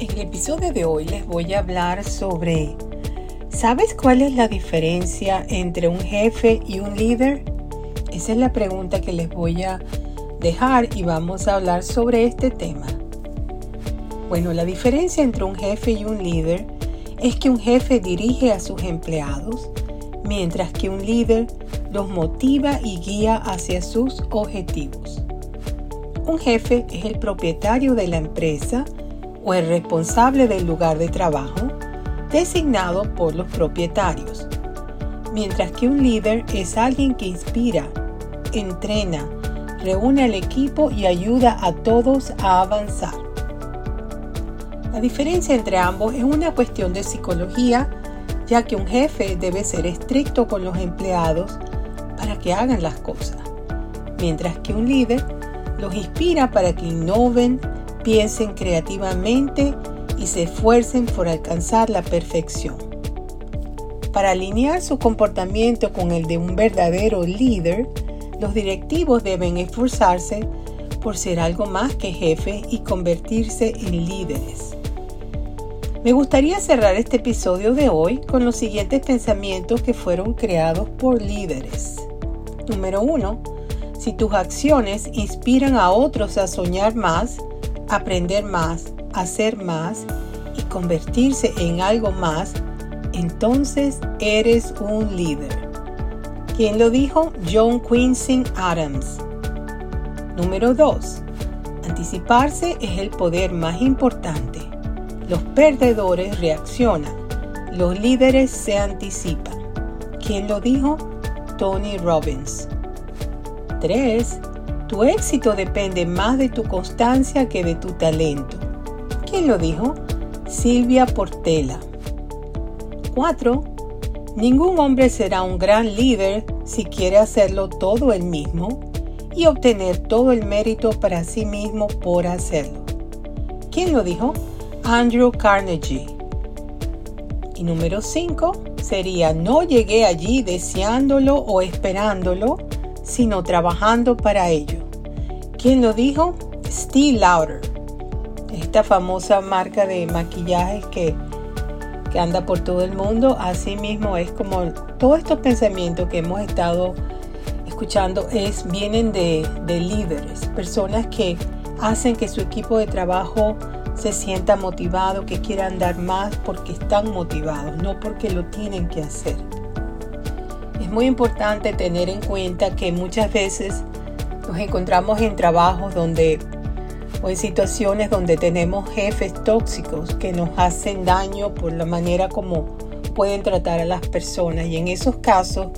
En el episodio de hoy les voy a hablar sobre, ¿sabes cuál es la diferencia entre un jefe y un líder? Esa es la pregunta que les voy a dejar y vamos a hablar sobre este tema. Bueno, la diferencia entre un jefe y un líder es que un jefe dirige a sus empleados, mientras que un líder los motiva y guía hacia sus objetivos. Un jefe es el propietario de la empresa o el responsable del lugar de trabajo designado por los propietarios, mientras que un líder es alguien que inspira, entrena, reúne al equipo y ayuda a todos a avanzar. La diferencia entre ambos es una cuestión de psicología, ya que un jefe debe ser estricto con los empleados para que hagan las cosas, mientras que un líder los inspira para que innoven, piensen creativamente y se esfuercen por alcanzar la perfección. Para alinear su comportamiento con el de un verdadero líder, los directivos deben esforzarse por ser algo más que jefe y convertirse en líderes. Me gustaría cerrar este episodio de hoy con los siguientes pensamientos que fueron creados por líderes. Número 1. Si tus acciones inspiran a otros a soñar más, aprender más, hacer más y convertirse en algo más, entonces eres un líder. ¿Quién lo dijo? John Quincy Adams. Número 2. Anticiparse es el poder más importante. Los perdedores reaccionan, los líderes se anticipan. ¿Quién lo dijo? Tony Robbins. 3. Tu éxito depende más de tu constancia que de tu talento. ¿Quién lo dijo? Silvia Portela. 4. Ningún hombre será un gran líder si quiere hacerlo todo él mismo y obtener todo el mérito para sí mismo por hacerlo. ¿Quién lo dijo? Andrew Carnegie. Y número 5 sería no llegué allí deseándolo o esperándolo, sino trabajando para ello. ¿Quién lo dijo? Steve Lauder, esta famosa marca de maquillaje que, que anda por todo el mundo. Así mismo es como todos estos pensamientos que hemos estado escuchando es, vienen de, de líderes, personas que hacen que su equipo de trabajo se sienta motivado, que quieran dar más porque están motivados, no porque lo tienen que hacer. Es muy importante tener en cuenta que muchas veces nos encontramos en trabajos donde o en situaciones donde tenemos jefes tóxicos que nos hacen daño por la manera como pueden tratar a las personas y en esos casos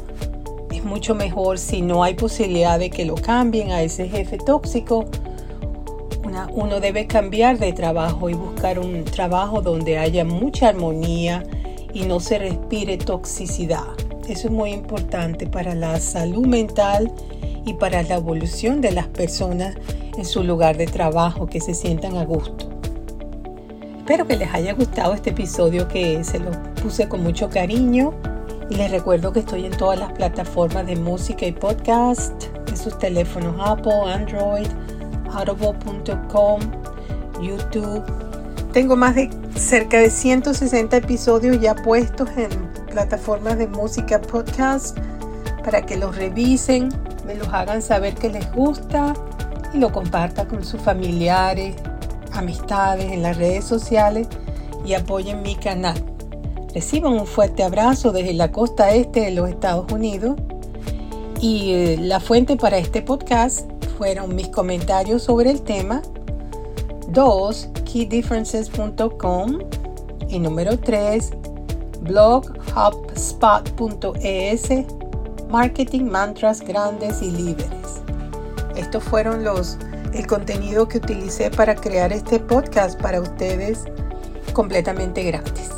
es mucho mejor si no hay posibilidad de que lo cambien a ese jefe tóxico uno debe cambiar de trabajo y buscar un trabajo donde haya mucha armonía y no se respire toxicidad. Eso es muy importante para la salud mental y para la evolución de las personas en su lugar de trabajo, que se sientan a gusto. Espero que les haya gustado este episodio que se lo puse con mucho cariño y les recuerdo que estoy en todas las plataformas de música y podcast, en sus teléfonos Apple, Android, audible.com, YouTube. Tengo más de cerca de 160 episodios ya puestos en plataformas de música podcast para que los revisen, me los hagan saber que les gusta y lo compartan con sus familiares, amistades en las redes sociales y apoyen mi canal. Reciban un fuerte abrazo desde la costa este de los Estados Unidos y eh, la fuente para este podcast fueron mis comentarios sobre el tema. 2. keydifferences.com. Y número 3. bloghubspot.es. Marketing mantras grandes y líderes. Estos fueron los el contenido que utilicé para crear este podcast para ustedes completamente gratis.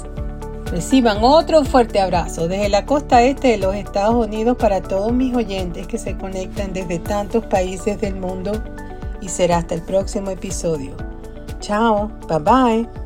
Reciban otro fuerte abrazo desde la costa este de los Estados Unidos para todos mis oyentes que se conectan desde tantos países del mundo y será hasta el próximo episodio. Chao, bye bye.